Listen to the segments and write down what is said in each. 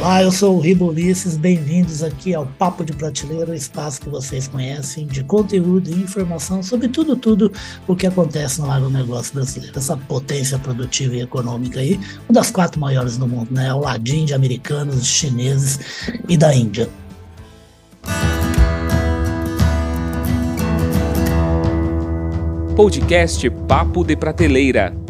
Olá, eu sou o Ribo Ulisses, bem-vindos aqui ao Papo de Prateleira, espaço que vocês conhecem de conteúdo e informação sobre tudo, tudo o que acontece no agronegócio brasileiro, essa potência produtiva e econômica aí, uma das quatro maiores do mundo, né? Ao ladinho de americanos, chineses e da Índia. Podcast Papo de Prateleira.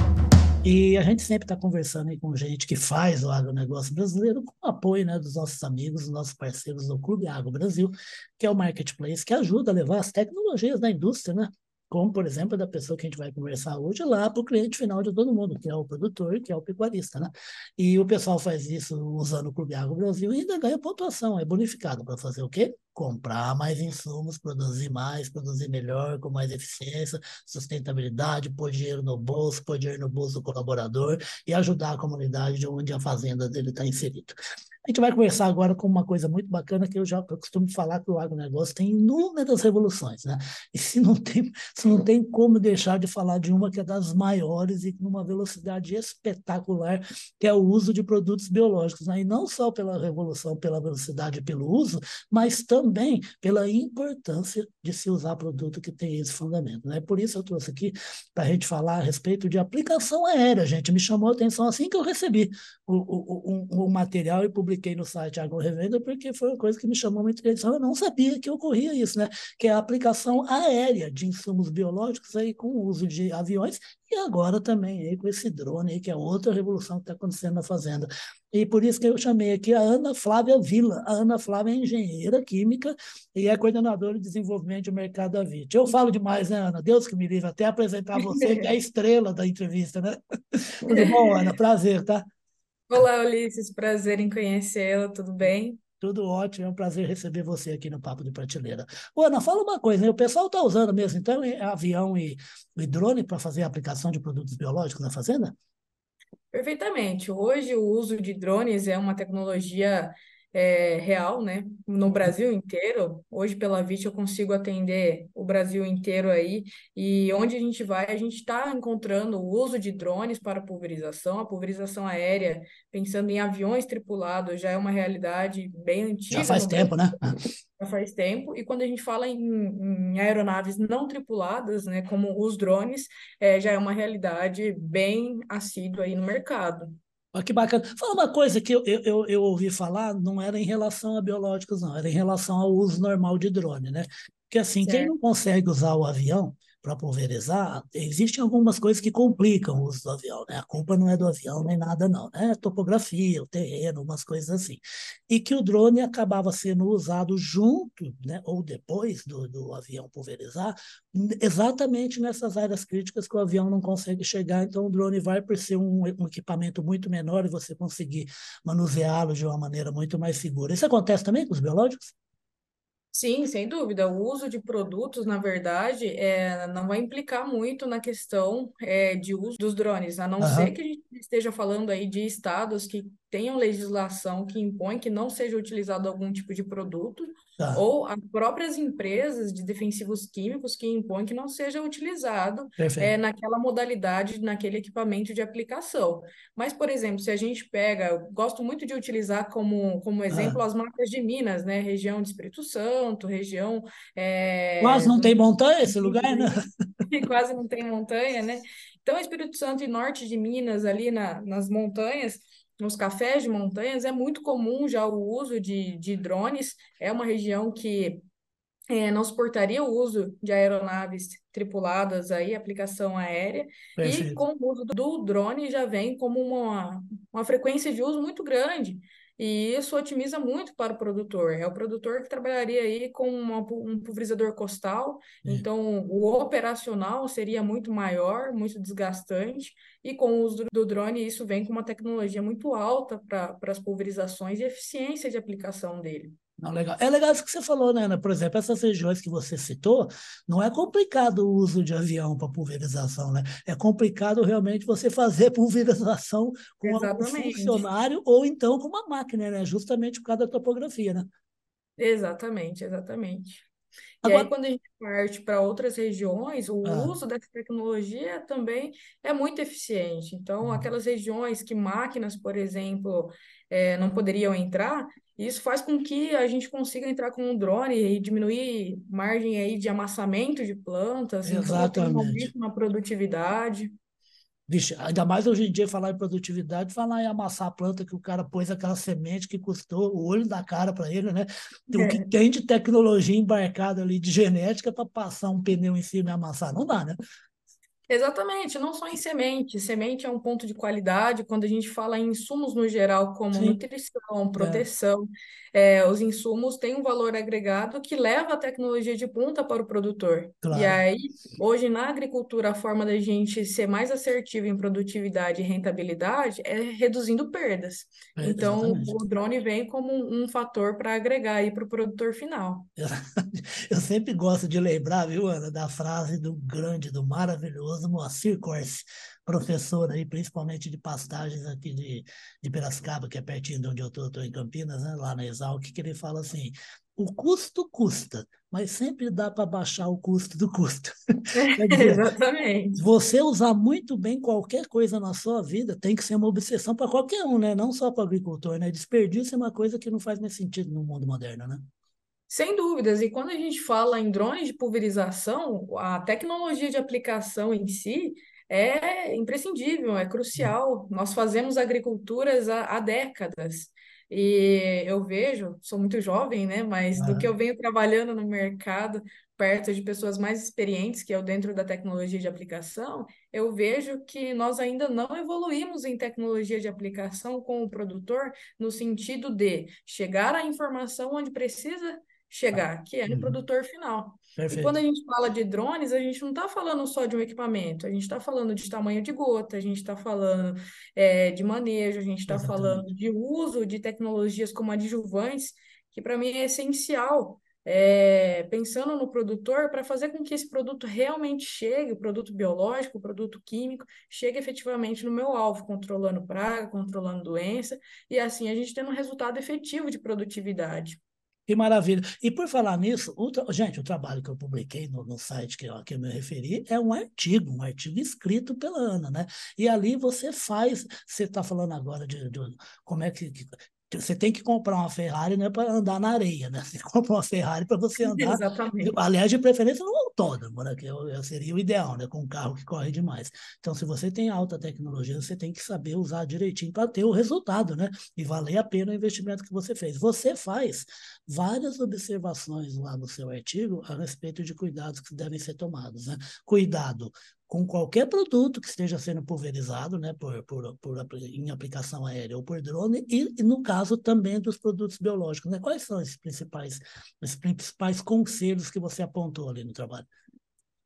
E a gente sempre está conversando com gente que faz o agronegócio brasileiro com o apoio né, dos nossos amigos, dos nossos parceiros do Clube Agro Brasil, que é o marketplace que ajuda a levar as tecnologias da indústria, né? Como, por exemplo, da pessoa que a gente vai conversar hoje lá para o cliente final de todo mundo, que é o produtor, que é o pecuarista, né? E o pessoal faz isso usando o Clube Agro Brasil e ainda ganha pontuação, é bonificado para fazer o quê? comprar mais insumos, produzir mais, produzir melhor, com mais eficiência, sustentabilidade, pôr dinheiro no bolso, pôr dinheiro no bolso do colaborador e ajudar a comunidade de onde a fazenda dele está inserida. A gente vai conversar agora com uma coisa muito bacana que eu já eu costumo falar que o agronegócio tem inúmeras revoluções, né? E se não tem, se não tem como deixar de falar de uma que é das maiores e numa velocidade espetacular, que é o uso de produtos biológicos, né? E não só pela revolução, pela velocidade e pelo uso, mas também pela importância de se usar produto que tem esse fundamento, né? Por isso eu trouxe aqui para a gente falar a respeito de aplicação aérea, gente. Me chamou a atenção assim que eu recebi o, o, o, o material e publiquei publiquei no site Agro Revenda porque foi uma coisa que me chamou muita atenção. Eu não sabia que ocorria isso, né? Que é a aplicação aérea de insumos biológicos aí com o uso de aviões e agora também aí com esse drone aí, que é outra revolução que está acontecendo na fazenda. E por isso que eu chamei aqui a Ana Flávia Vila. A Ana Flávia é engenheira química e é coordenadora de desenvolvimento de mercado da VIT. Eu falo demais, né, Ana? Deus que me livre, até apresentar você, que é a estrela da entrevista, né? Tudo bom, Ana? Prazer, tá? Olá, Ulisses, prazer em conhecê-la, tudo bem? Tudo ótimo, é um prazer receber você aqui no Papo de Prateleira. Ô, Ana, fala uma coisa, né? o pessoal está usando mesmo, então, é avião e, e drone para fazer a aplicação de produtos biológicos na fazenda? Perfeitamente. Hoje, o uso de drones é uma tecnologia é, real, né? No Brasil inteiro. Hoje, pela VIT, eu consigo atender o Brasil inteiro aí. E onde a gente vai, a gente está encontrando o uso de drones para pulverização. A pulverização aérea, pensando em aviões tripulados, já é uma realidade bem antiga. Já faz tempo, né? Já faz tempo. E quando a gente fala em, em aeronaves não tripuladas, né, como os drones, é, já é uma realidade bem assídua aí no mercado. Olha que bacana. Fala uma coisa que eu, eu, eu ouvi falar, não era em relação a biológicos, não, era em relação ao uso normal de drone, né? Porque assim, certo. quem não consegue usar o avião, para pulverizar, existem algumas coisas que complicam o uso do avião, né? A culpa não é do avião nem nada, não, né? A topografia, o terreno, umas coisas assim. E que o drone acabava sendo usado junto, né? Ou depois do, do avião pulverizar, exatamente nessas áreas críticas que o avião não consegue chegar. Então, o drone vai por ser um, um equipamento muito menor e você conseguir manuseá-lo de uma maneira muito mais segura. Isso acontece também com os biológicos? Sim, sem dúvida. O uso de produtos, na verdade, é, não vai implicar muito na questão é, de uso dos drones, a não ser que a gente esteja falando aí de estados que tenham legislação que impõe que não seja utilizado algum tipo de produto, Tá. ou as próprias empresas de defensivos químicos que impõem que não seja utilizado é, naquela modalidade, naquele equipamento de aplicação. Mas, por exemplo, se a gente pega, eu gosto muito de utilizar como, como exemplo ah. as marcas de Minas, né? Região de Espírito Santo, região. É, Quase não tem montanha esse lugar, né? Quase não tem montanha, né? Então, Espírito Santo e norte de Minas, ali na, nas montanhas, nos cafés de montanhas é muito comum já o uso de, de drones, é uma região que é, não suportaria o uso de aeronaves tripuladas aí, aplicação aérea, Perfeito. e com o uso do drone já vem como uma, uma frequência de uso muito grande. E isso otimiza muito para o produtor. É o produtor que trabalharia aí com uma, um pulverizador costal, é. então o operacional seria muito maior, muito desgastante, e com o uso do drone, isso vem com uma tecnologia muito alta para as pulverizações e eficiência de aplicação dele. Não, legal. É legal isso que você falou, né, Ana? Por exemplo, essas regiões que você citou, não é complicado o uso de avião para pulverização, né? É complicado realmente você fazer pulverização com Exatamente. um funcionário ou então com uma máquina, né? Justamente por causa da topografia, né? Exatamente, exatamente. Agora... E aí, quando a gente parte para outras regiões, o ah. uso dessa tecnologia também é muito eficiente. Então, uhum. aquelas regiões que máquinas, por exemplo, é, não poderiam entrar, isso faz com que a gente consiga entrar com um drone e diminuir margem aí de amassamento de plantas, então Exatamente. na produtividade. Vixe, ainda mais hoje em dia falar em produtividade, falar em amassar a planta que o cara pôs aquela semente que custou o olho da cara para ele, né? O que É. tem de tecnologia embarcada ali de genética para passar um pneu em cima e amassar, não dá, né? Exatamente, não só em semente. Semente é um ponto de qualidade. Quando a gente fala em insumos no geral, como Sim, nutrição, é, proteção, é, os insumos têm um valor agregado que leva a tecnologia de ponta para o produtor. E claro, aí, hoje na agricultura, a forma da gente ser mais assertivo em produtividade e rentabilidade é reduzindo perdas. é, Então, exatamente. o drone vem como um, um fator para agregar aí para o produtor final. Eu sempre gosto de lembrar, viu, Ana, da frase do grande, do maravilhoso Moacir Corse, professor aí, principalmente de pastagens aqui de, de Piracicaba, que é pertinho de onde eu estou, estou em Campinas, né, lá na Exalc, que ele fala assim, o custo custa, mas sempre dá para baixar o custo do custo. Quer dizer, Exatamente. você usar muito bem qualquer coisa na sua vida tem que ser uma obsessão para qualquer um, né? Não só para o agricultor, né? Desperdício é uma coisa que não faz mais sentido no mundo moderno, né? Sem dúvidas, e quando a gente fala em drones de pulverização, a tecnologia de aplicação em si é imprescindível, é crucial. Nós fazemos agriculturas há, há décadas. E eu vejo, sou muito jovem, né? Mas do que eu venho trabalhando no mercado, perto de pessoas mais experientes, que é o dentro da tecnologia de aplicação, eu vejo que nós ainda não evoluímos em tecnologia de aplicação com o produtor, no sentido de chegar à informação onde precisa chegar, que é no uhum, produtor final. E quando perfeito. a gente fala de drones, a gente não está falando só de um equipamento, a gente está falando de tamanho de gota, a gente está falando é, de manejo, a gente está falando de uso de tecnologias como adjuvantes, que para mim é essencial. é, pensando no produtor para fazer com que esse produto realmente chegue, o produto biológico, o produto químico, chegue efetivamente no meu alvo, controlando praga, controlando doença, e assim a gente tendo um resultado efetivo de produtividade. Que maravilha. E por falar nisso, o tra- gente, o trabalho que eu publiquei no, no site que eu, a que eu me referi é um artigo, um artigo escrito pela Ana, né? E ali você faz, você está falando agora de, de como é que, que- você tem que comprar uma Ferrari, não é para andar na areia, né? Você compra uma Ferrari para você andar, Exatamente. aliás, de preferência no autódromo, né? Que seria o ideal, né? Com um carro que corre demais. Então, se você tem alta tecnologia, você tem que saber usar direitinho para ter o resultado, né? E valer a pena o investimento que você fez. Você faz várias observações lá no seu artigo a respeito de cuidados que devem ser tomados, né? Cuidado com qualquer produto que esteja sendo pulverizado, né, por, por, por, em aplicação aérea ou por drone, e, e, no caso também dos produtos biológicos, né? Quais são esses principais, os principais conselhos que você apontou ali no trabalho?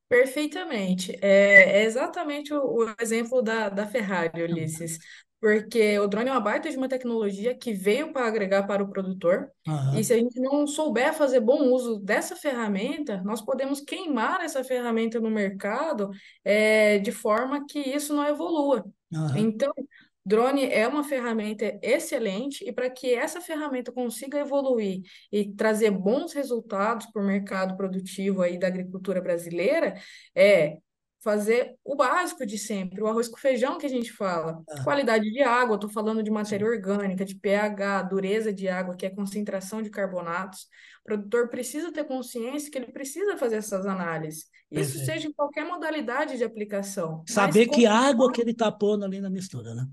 Perfeitamente. É, é exatamente o, o exemplo da, da Ferrari, Ulisses. Porque o drone é uma baita de uma tecnologia que veio para agregar para o produtor. E Aham, se a gente não souber fazer bom uso dessa ferramenta, nós podemos queimar essa ferramenta no mercado, é, de forma que isso não evolua. aham, Então, Drone é uma ferramenta excelente e para que essa ferramenta consiga evoluir e trazer bons resultados para o mercado produtivo aí da agricultura brasileira, é fazer o básico de sempre, o arroz com feijão que a gente fala. ah, Qualidade de água, estou falando de matéria orgânica, de pH, dureza de água, que é concentração de carbonatos. O produtor precisa ter consciência que ele precisa fazer essas análises. Isso perfeito. seja em qualquer modalidade de aplicação, Saber com que água que ele está pondo ali na mistura, né?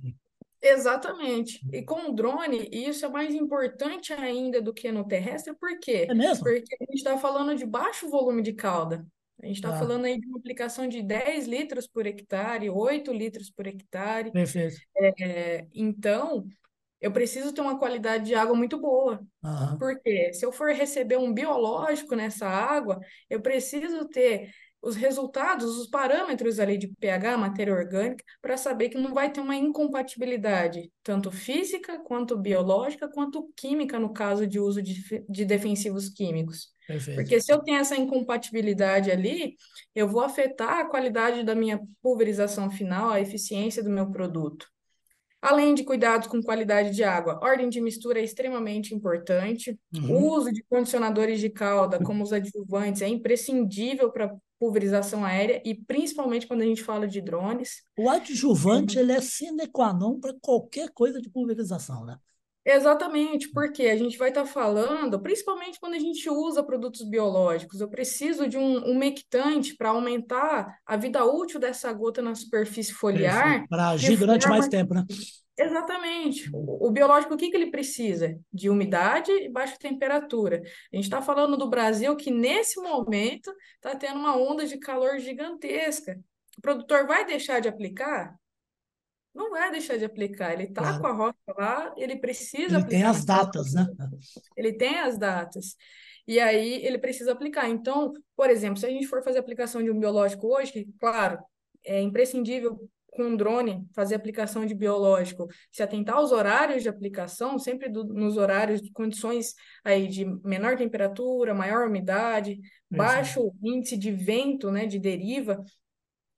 Exatamente. E com o drone, isso é mais importante ainda do que no terrestre, por É quê? mesmo? Porque a gente está falando de baixo volume de cauda. A gente está Ah, falando aí de uma aplicação de 10 litros por hectare, 8 litros por hectare. perfeito. É, então, eu preciso ter uma qualidade de água muito boa. Aham, Porque se eu for receber um biológico nessa água, eu preciso ter os resultados, os parâmetros ali de pH, matéria orgânica, para saber que não vai ter uma incompatibilidade, tanto física, quanto biológica, quanto química, no caso de uso de, de defensivos químicos. Perfeito. Porque se eu tenho essa incompatibilidade ali, eu vou afetar a qualidade da minha pulverização final, a eficiência do meu produto. Além de cuidados com qualidade de água, ordem de mistura é extremamente importante. O Uhum. uso de condicionadores de cauda, como os adjuvantes, é imprescindível para pulverização aérea e principalmente quando a gente fala de drones. O adjuvante, ele é sine qua non para qualquer coisa de pulverização, né? Exatamente, porque a gente vai estar falando, principalmente quando a gente usa produtos biológicos, eu preciso de um umectante para aumentar a vida útil dessa gota na superfície foliar, Para agir durante mais tempo, né? Exatamente. O, o biológico, o que que ele precisa? De umidade e baixa temperatura. A gente está falando do Brasil que, nesse momento, está tendo uma onda de calor gigantesca. O produtor vai deixar de aplicar? Não vai deixar de aplicar. Ele está com Claro. a roça lá, ele precisa Ele tem as datas, né? ele tem as datas. E aí ele precisa aplicar. Então, por exemplo, se a gente for fazer aplicação de um biológico hoje, que, claro, é imprescindível com um drone fazer aplicação de biológico, se atentar aos horários de aplicação, sempre do- nos horários de condições aí de menor temperatura, maior umidade, baixo índice de vento, né, de deriva,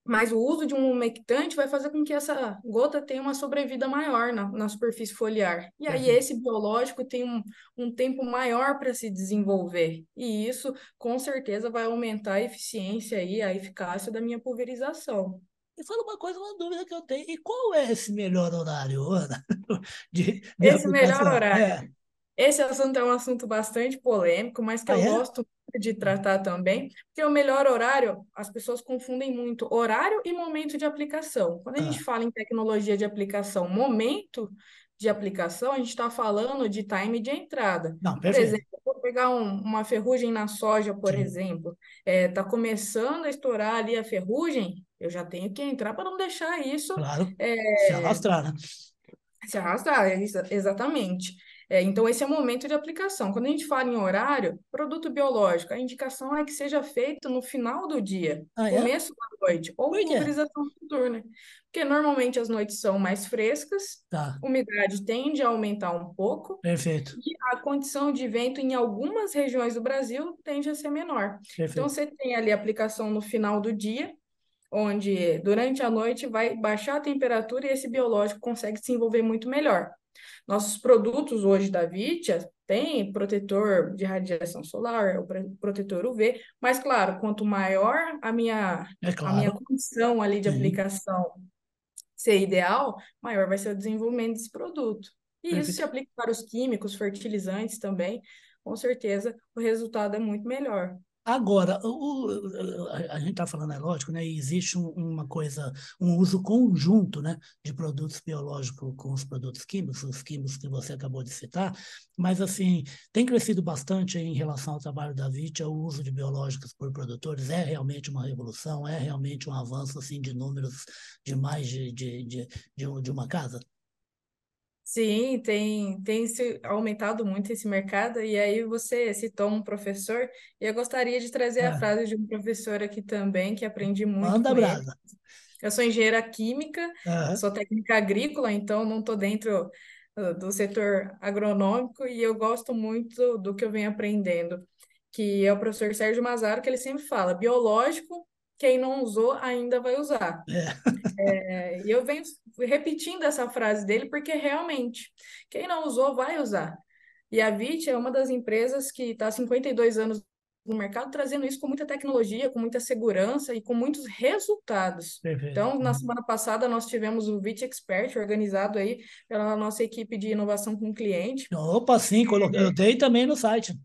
mas o uso de um umectante vai fazer com que essa gota tenha uma sobrevida maior na, na superfície foliar. E aí Perfeito. esse biológico tem um, um tempo maior para se desenvolver. E isso, com certeza, vai aumentar a eficiência e a eficácia da minha pulverização. E fala uma coisa, uma dúvida que eu tenho. E qual é esse melhor horário, Ana, de, de Esse melhor horário. É. Esse assunto é um assunto bastante polêmico, mas que Ah, eu é? gosto muito de tratar também, porque o melhor horário, as pessoas confundem muito horário e momento de aplicação. Quando a gente Ah, fala em tecnologia de aplicação, momento de aplicação, a gente está falando de time de entrada. não, Por exemplo, vou pegar um- uma ferrugem na soja, por Sim, exemplo, está começando a estourar ali a ferrugem, eu já tenho que entrar para não deixar isso claro. é, Se alastrar, né? se arrastar, é exa- exatamente. É, então, esse é o momento de aplicação. Quando a gente fala em horário, produto biológico, a indicação é que seja feito no final do dia, Ah, é? começo da noite, ou Por quê? pulverização noturna. Porque normalmente as noites são mais frescas, Tá, umidade tende a aumentar um pouco, perfeito, e a condição de vento em algumas regiões do Brasil tende a ser menor. Então, perfeito. você tem ali a aplicação no final do dia, onde durante a noite vai baixar a temperatura e esse biológico consegue se desenvolver muito melhor. Nossos produtos hoje da Vitia têm protetor de radiação solar, o pro- protetor UV, mas claro, quanto maior a minha, É a minha claro. condição ali de Sim, aplicação ser ideal, maior vai ser o desenvolvimento desse produto. E isso se aplica para os químicos, fertilizantes também, com certeza o resultado é muito melhor. Agora, o, a, gente está falando, é lógico, né? Existe um- uma coisa, um uso conjunto, né, de produtos biológicos com os produtos químicos, os químicos que você acabou de citar, mas assim, tem crescido bastante em relação ao trabalho da Vitia, o uso de biológicos por produtores é realmente uma revolução, é realmente um avanço assim de números de mais de, de, de, de, de uma casa? Sim, tem, tem se aumentado muito esse mercado, e aí você citou um professor, e eu gostaria de trazer a É, frase de um professor aqui também, que aprendi muito manda brasa. Eu sou engenheira química, sou técnica agrícola, então não estou dentro uh, do setor agronômico, e eu gosto muito do que eu venho aprendendo, que é o professor Sérgio Mazaro, que ele sempre fala, biológico, quem não usou ainda vai usar. é, É, E eu venho repetindo essa frase dele porque realmente, quem não usou vai usar. E a VIT é uma das empresas que está há 52 anos no mercado, trazendo isso com muita tecnologia, com muita segurança e com muitos resultados. perfeito. Então, na semana passada, nós tivemos o VIT Expert, organizado aí pela nossa equipe de inovação com o cliente. Opa, sim, coloquei, eu dei também no site.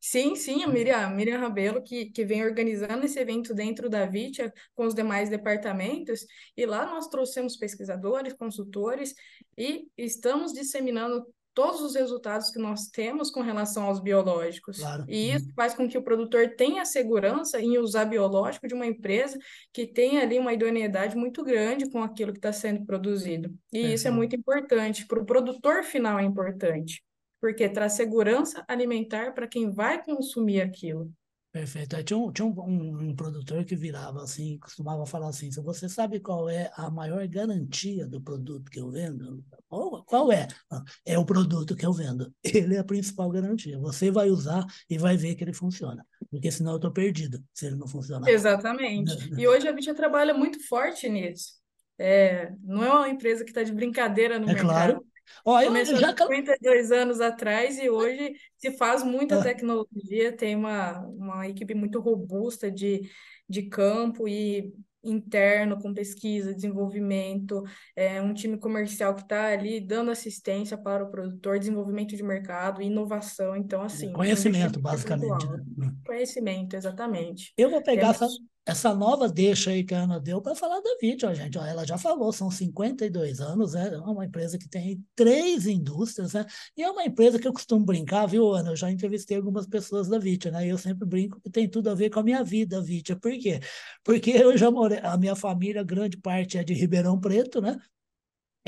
Sim, sim, a Miriam, a Miriam Rabelo, que, que vem organizando esse evento dentro da Vitia com os demais departamentos, e lá nós trouxemos pesquisadores, consultores, e estamos disseminando todos os resultados que nós temos com relação aos biológicos. Claro. E isso faz com que o produtor tenha segurança em usar biológico de uma empresa que tem ali uma idoneidade muito grande com aquilo que está sendo produzido. E isso é muito importante, para o produtor final é importante porque traz segurança alimentar para quem vai consumir aquilo. Perfeito. Aí Tinha, um, tinha um, um- um produtor que virava assim, costumava falar assim: se você sabe qual é a maior garantia do produto que eu vendo, qual, qual é? Ah, É o produto que eu vendo. Ele é a principal garantia. Você vai usar e vai ver que ele funciona. Porque senão eu estou perdido se ele não funcionar. Exatamente. E hoje a Bicha trabalha muito forte nisso. É, não é uma empresa que está de brincadeira no É claro. Ó, eu Começou já. 52 anos atrás e hoje se faz muita Ah, tecnologia, tem uma, uma equipe muito robusta de, de campo e interno com pesquisa, desenvolvimento, é, um time comercial que está ali dando assistência para o produtor, desenvolvimento de mercado, inovação. Então, assim. Conhecimento, basicamente. Né? Conhecimento, exatamente. Eu vou pegar essa, essa nova deixa aí que a Ana deu para falar da Vídeo, gente. Ó, ela já falou, são 52 anos, né? é uma empresa que tem três indústrias, né? E é uma empresa que eu costumo brincar, viu, Ana? Eu já entrevistei algumas pessoas da Vídeo, né? E eu sempre brinco que tem tudo a ver com a minha vida, Vídeo. Por quê? Porque eu já morei, a minha família, grande parte é de Ribeirão Preto, né?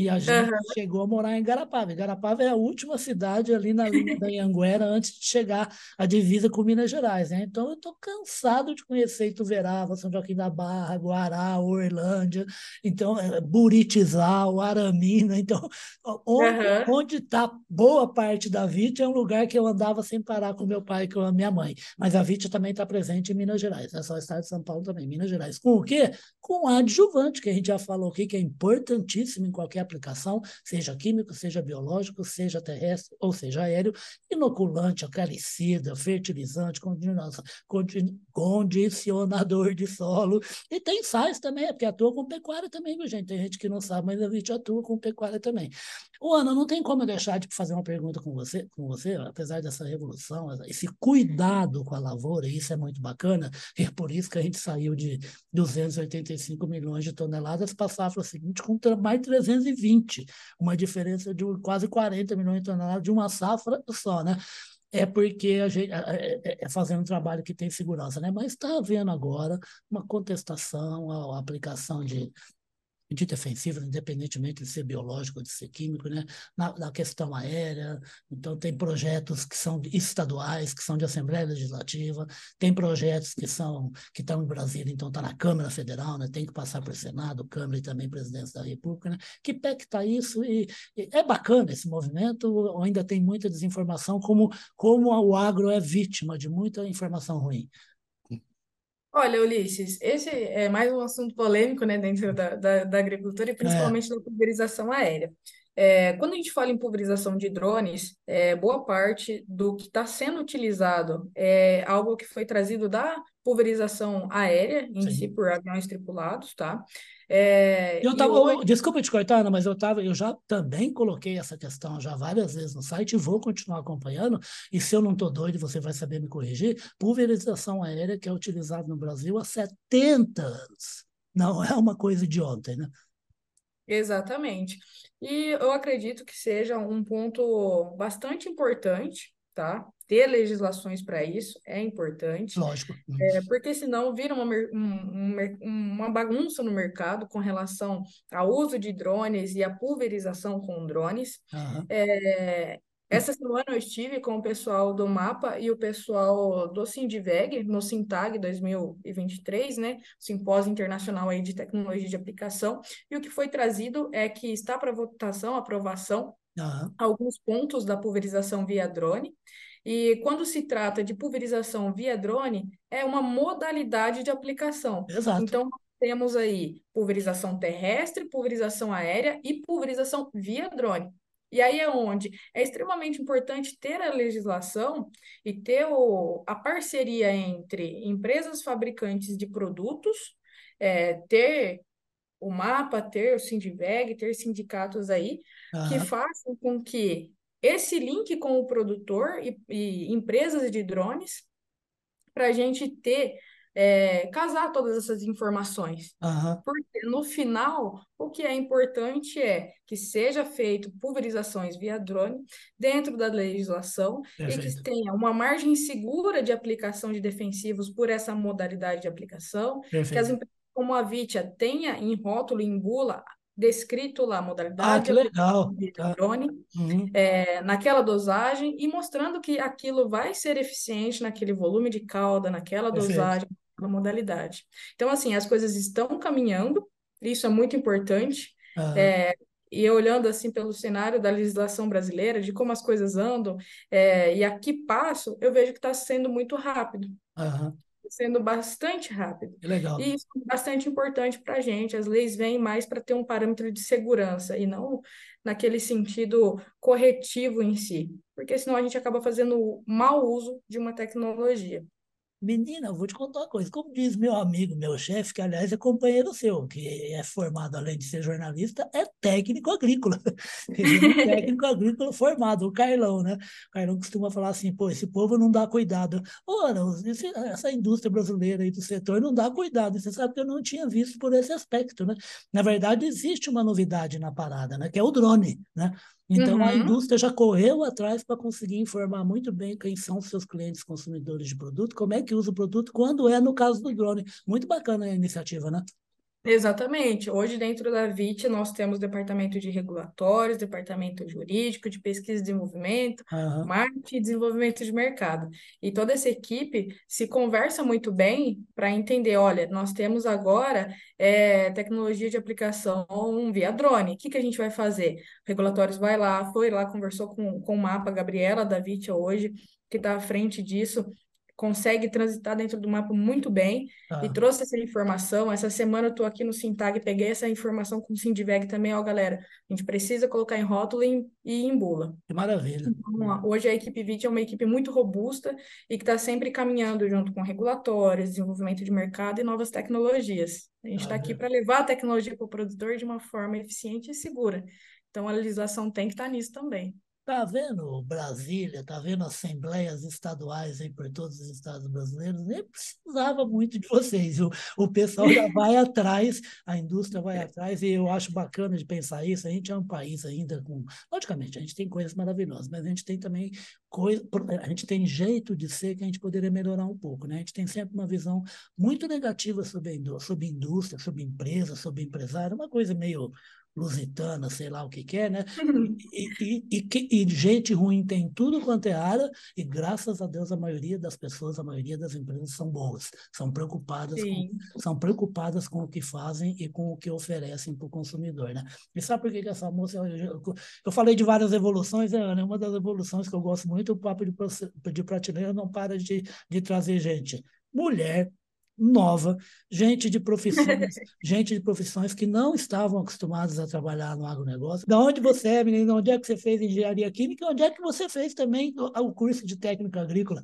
E a gente uhum. chegou a morar em Garapava. Garapava é a última cidade ali na linha da Anhanguera antes de chegar à divisa com Minas Gerais. Né? Então, eu estou cansado de conhecer Ituverava, São Joaquim da Barra, Guará, Orlândia, então, é, Buritizal, Aramina. Então, onde está uhum. boa parte da VIT é um lugar que eu andava sem parar com meu pai e com a minha mãe. Mas a VIT também está presente em Minas Gerais. É só o estado de São Paulo também, Minas Gerais. Com o quê? Com adjuvante, que a gente já falou aqui, que é importantíssimo em qualquer aplicação, seja químico, seja biológico, seja terrestre ou seja aéreo, inoculante, acaricida, fertilizante, condicionador de solo. E tem sais também, porque atua com pecuária também, viu, gente? Tem gente que não sabe, mas a gente atua com pecuária também. O Ana, não tem como eu deixar de fazer uma pergunta com você, com você, apesar dessa revolução, esse cuidado com a lavoura, isso é muito bacana, e é por isso que a gente saiu de 285 milhões de toneladas para a safra seguinte com mais 320 20, uma diferença de quase 40 milhões de toneladas de uma safra só, né? É porque a gente é, é, é fazendo um trabalho que tem segurança, né? Mas está havendo agora uma contestação à aplicação de de defensiva, independentemente de ser biológico ou de ser químico, né? Na, na, questão aérea. Então, tem projetos que são estaduais, que são de Assembleia Legislativa, tem projetos que são que estão em Brasília, então está na Câmara Federal, né? tem que passar para o Senado, Câmara e também Presidência da República. Né? Que pé que está isso? E, e, é bacana esse movimento, ainda tem muita desinformação, como, como o agro é vítima de muita informação ruim. Olha, Ulisses, esse é mais um assunto polêmico, né, dentro da, da, da agricultura e é. principalmente da pulverização aérea. É, quando a gente fala em pulverização de drones, é, boa parte do que está sendo utilizado é algo que foi trazido da pulverização aérea em Sim. si por aviões tripulados, tá? É, eu tava, hoje... Desculpa te cortar, Ana, mas eu tava, eu já também coloquei essa questão já várias vezes no site e vou continuar acompanhando. E se eu não estou doido, você vai saber me corrigir. Pulverização aérea que é utilizada no Brasil há 70 anos. Não é uma coisa de ontem, né? Exatamente. E eu acredito que seja um ponto bastante importante, tá? Ter legislações para isso é importante. Lógico. É, porque senão vira uma, um, uma bagunça no mercado com relação ao uso de drones e a pulverização com drones. Uhum. É, essa semana eu estive com o pessoal do MAPA e o pessoal do Sindiveg, no Sintag 2023, né? Simpósio Internacional aí de Tecnologia de Aplicação, e o que foi trazido é que está para votação, aprovação, uhum. alguns pontos da pulverização via drone, e quando se trata de pulverização via drone, é uma modalidade de aplicação. Exato. Então, temos aí pulverização terrestre, pulverização aérea e pulverização via drone. E aí é onde é extremamente importante ter a legislação e ter o, a parceria entre empresas fabricantes de produtos, é, ter o mapa, ter o Sindiveg, ter sindicatos aí, uhum. que façam com que esse link com o produtor e, e empresas de drones, para a gente ter é, casar todas essas informações. Uhum. Porque no final, o que é importante é que seja feito pulverizações via drone dentro da legislação Perfeito. e que tenha uma margem segura de aplicação de defensivos por essa modalidade de aplicação, Perfeito. que as empresas como a Vitia tenha em rótulo, em bula, descrito lá a modalidade ah, que legal. de tá. drone uhum. é, naquela dosagem e mostrando que aquilo vai ser eficiente naquele volume de cauda, naquela Perfeito. dosagem, na modalidade. Então, assim, as coisas estão caminhando, isso é muito importante. Uhum. É, e olhando assim pelo cenário da legislação brasileira, de como as coisas andam, é, e aqui passo, eu vejo que está sendo muito rápido. Uhum. Sendo bastante rápido. legal. E isso é bastante importante para a gente. As leis vêm mais para ter um parâmetro de segurança e não naquele sentido corretivo em si. Porque senão a gente acaba fazendo mau uso de uma tecnologia. Menina, eu vou te contar uma coisa. Como diz meu amigo, meu chefe, que aliás é companheiro seu, que é formado, além de ser jornalista, é técnico agrícola. Ele é um técnico agrícola formado, o Carlão, né? O Carlão costuma falar assim, pô, esse povo não dá cuidado. Ora, essa indústria brasileira aí do setor não dá cuidado. Você sabe que eu não tinha visto por esse aspecto, né? Na verdade, existe uma novidade na parada, né? Que é o drone, né? Então, uhum. a indústria já correu atrás para conseguir informar muito bem quem são seus clientes consumidores de produto, como é que usa o produto, quando é no caso do drone. Muito bacana a iniciativa, né? Exatamente. Hoje, dentro da VIT, nós temos departamento de regulatórios, departamento jurídico, de pesquisa e desenvolvimento, uhum. marketing e desenvolvimento de mercado. E toda essa equipe se conversa muito bem para entender: olha, nós temos agora é, tecnologia de aplicação via drone. O que, que a gente vai fazer? Regulatórios vai lá, foi lá, conversou com, com o mapa, Gabriela da VIT hoje, que está à frente disso consegue transitar dentro do mapa muito bem ah. e trouxe essa informação. Essa semana eu estou aqui no Sintag, peguei essa informação com o Sindiveg também, ó, galera. A gente precisa colocar em rótulo e, e em bula. Que maravilha. Então, hoje a equipe VIT é uma equipe muito robusta e que está sempre caminhando junto com regulatórios, desenvolvimento de mercado e novas tecnologias. A gente está aqui para levar a tecnologia para o produtor de uma forma eficiente e segura. Então, a legislação tem que estar tá nisso também. Está vendo Brasília, está vendo assembleias estaduais aí por todos os estados brasileiros, nem precisava muito de vocês. O, o pessoal já vai atrás, a indústria vai atrás, e eu acho bacana de pensar isso. A gente é um país ainda com. Logicamente, a gente tem coisas maravilhosas, mas a gente tem também coisa. A gente tem jeito de ser que a gente poderia melhorar um pouco. Né? A gente tem sempre uma visão muito negativa sobre sobre indústria, sobre empresa, sobre empresário, uma coisa meio lusitana, sei lá o que quer, é, né? Uhum. E, e, e, e, gente ruim tem tudo quanto é área, e graças a Deus a maioria das pessoas, a maioria das empresas são boas, são preocupadas, com, são preocupadas com o que fazem e com o que oferecem para o consumidor, né? E sabe por que, que essa moça, eu, eu, falei de várias evoluções, né? uma das evoluções que eu gosto muito, o papo de, de prateleira não para de, de trazer gente mulher, nova, gente de profissões, gente de profissões que não estavam acostumadas a trabalhar no agronegócio. Da onde você é, menina? Onde é que você fez engenharia química? Onde é que você fez também o curso de técnica agrícola?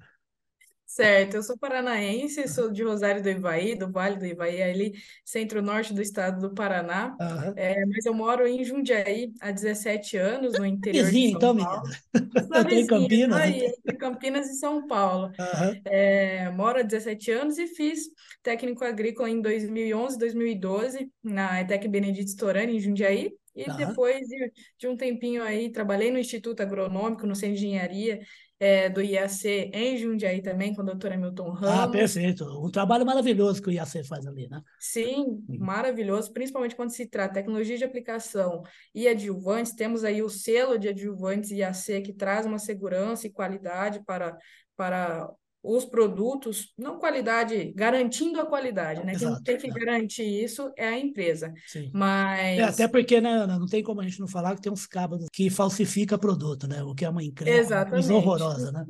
Certo, eu sou paranaense, sou de Rosário do Ivaí, do Vale do Ivaí, ali centro-norte do estado do Paraná, uhum. é, mas eu moro em Jundiaí há 17 anos, no interior Vizinho, de São então, Paulo. Estou em Campinas. Aí, entre Campinas e São Paulo. Uhum. É, moro há 17 anos e fiz técnico agrícola em 2011, 2012, na ETEC Benedito Storani, em Jundiaí, e uhum. depois de, de, um tempinho aí, trabalhei no Instituto Agronômico, no Centro de Engenharia, é, do IAC em Jundiaí também, com o doutor Hamilton ah, Ramos. Ah, perfeito. Um trabalho maravilhoso que o IAC faz ali, né? Sim, uhum. maravilhoso, principalmente quando se trata de tecnologia de aplicação e adjuvantes. Temos aí o selo de adjuvantes IAC, que traz uma segurança e qualidade para, para os produtos, não qualidade, garantindo a qualidade, né? Exato, Quem tem que é. garantir isso é a empresa. Sim. Mas. É, até porque, né, Ana, não tem como a gente não falar que tem uns cabos que falsifica produto, né? O que é uma incrível, coisa horrorosa, né?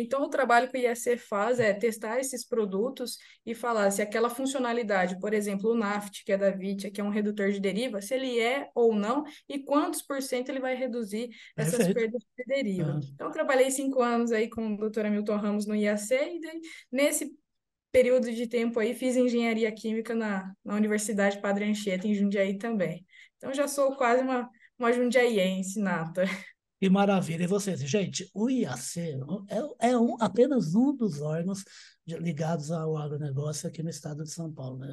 Então, o trabalho que o IEC faz é testar esses produtos e falar se aquela funcionalidade, por exemplo, o NAFT, que é da VIT, que é um redutor de deriva, se ele é ou não e quantos por cento ele vai reduzir essas Perfeito. perdas de deriva. Uhum. Então, trabalhei cinco anos aí com o doutor Hamilton Ramos no IAC e daí, nesse período de tempo aí fiz engenharia química na, na Universidade Padre Anchieta, em Jundiaí também. Então, já sou quase uma, uma jundiaiense nata. Que maravilha. E vocês, gente, o IAC é, é um, apenas um dos órgãos ligados ao agronegócio aqui no estado de São Paulo. Né?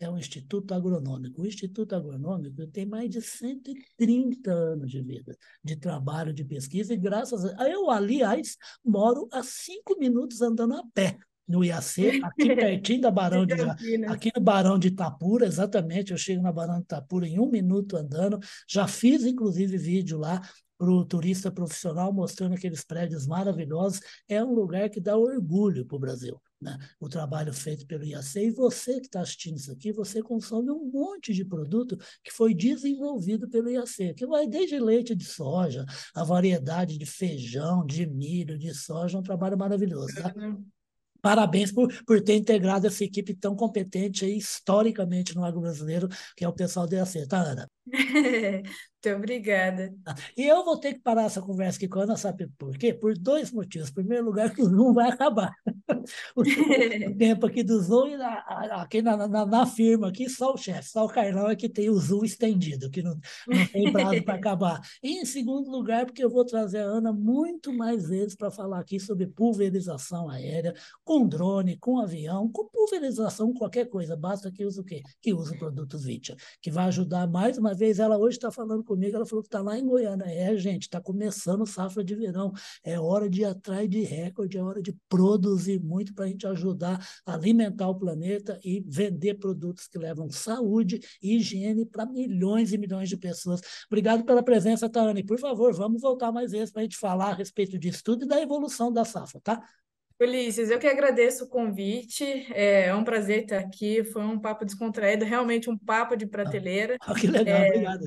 É um Instituto Agronômico. O Instituto Agronômico tem mais de 130 anos de vida, de trabalho, de pesquisa, e graças a. Eu, aliás, moro a cinco minutos andando a pé no IAC, aqui pertinho da Barão de, aqui no Barão de Itapura, exatamente, eu chego na Barão de Itapura em um minuto andando, já fiz inclusive vídeo lá para o turista profissional, mostrando aqueles prédios maravilhosos. É um lugar que dá orgulho para o Brasil. Né? O trabalho feito pelo IAC. E você que está assistindo isso aqui, você consome um monte de produto que foi desenvolvido pelo IAC, que vai desde leite de soja, a variedade de feijão, de milho, de soja, um trabalho maravilhoso. Tá? Parabéns por, por ter integrado essa equipe tão competente aí, historicamente no agro brasileiro, que é o pessoal do IAC, tá, Ana? Muito obrigada. E eu vou ter que parar essa conversa aqui com a Ana, sabe por quê? Por dois motivos. Em primeiro lugar, que o Zoom vai acabar. o, tempo aqui do Zoom e na, aqui na, na, na, firma, aqui só o chefe, só o Carlão é que tem o Zoom estendido, que não, não tem prazo para acabar. E em segundo lugar, porque eu vou trazer a Ana muito mais vezes para falar aqui sobre pulverização aérea, com drone, com avião, com pulverização, qualquer coisa. Basta que use o quê? Que use o produto Vitia, que vai ajudar mais uma vez. Ela hoje está falando comigo, ela falou que está lá em Goiânia. É, gente, está começando safra de verão. É hora de ir atrás de recorde, é hora de produzir muito para a gente ajudar a alimentar o planeta e vender produtos que levam saúde e higiene para milhões e milhões de pessoas. Obrigado pela presença, Tani. Por favor, vamos voltar mais vezes para a gente falar a respeito disso tudo e da evolução da safra, tá? Ulisses, eu que agradeço o convite. É, é um prazer estar aqui. Foi um papo descontraído, realmente um papo de prateleira. Ah, que legal, é, obrigado.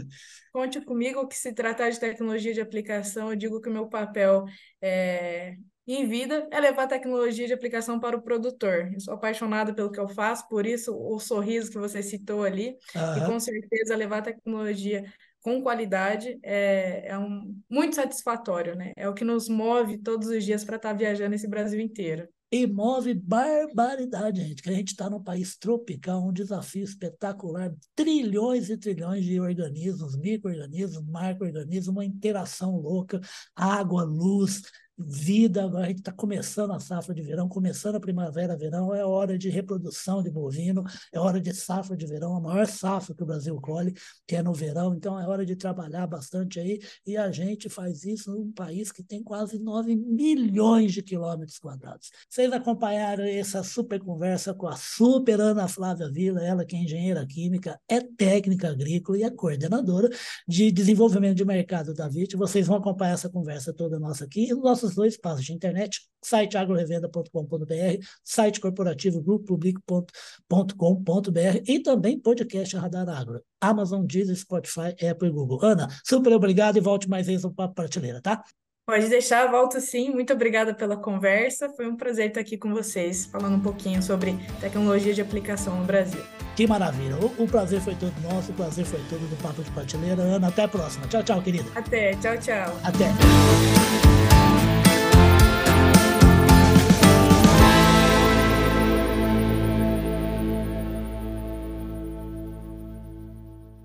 Conte comigo que se tratar de tecnologia de aplicação, eu digo que o meu papel é, em vida é levar tecnologia de aplicação para o produtor. Eu sou apaixonada pelo que eu faço, por isso o sorriso que você citou ali, e com certeza levar tecnologia com qualidade é, é um, muito satisfatório, né? É o que nos move todos os dias para estar tá viajando esse Brasil inteiro. E move barbaridade, gente, que a gente está num país tropical, um desafio espetacular, trilhões e trilhões de organismos, micro-organismos, macro-organismos, uma interação louca, água, luz, vida, agora a gente está começando a safra de verão, começando a primavera, verão, é hora de reprodução de bovino, é hora de safra de verão, a maior safra que o Brasil colhe, que é no verão, então é hora de trabalhar bastante aí, e a gente faz isso num país que tem quase 9 milhões de quilômetros quadrados. Vocês acompanharam essa super conversa com a super Ana Flávia Vila, ela que é engenheira química, é técnica agrícola e é coordenadora de desenvolvimento de mercado da VIT. Vocês vão acompanhar essa conversa toda nossa aqui, e nossos dois espaços de internet, site agrorevenda.com.br, site corporativo grupopublic.com.br e também podcast Radar Agro, Amazon, Deezer, Spotify, Apple e Google. Ana, super obrigado e volte mais vezes ao Papo Prateleira, tá? Pode deixar, volto sim. Muito obrigada pela conversa. Foi um prazer estar aqui com vocês, falando um pouquinho sobre tecnologia de aplicação no Brasil. Que maravilha. O, o prazer foi todo nosso, o prazer foi todo do Papo de Prateleira. Ana, até a próxima. Tchau, tchau, querida. Até, tchau, tchau. Até.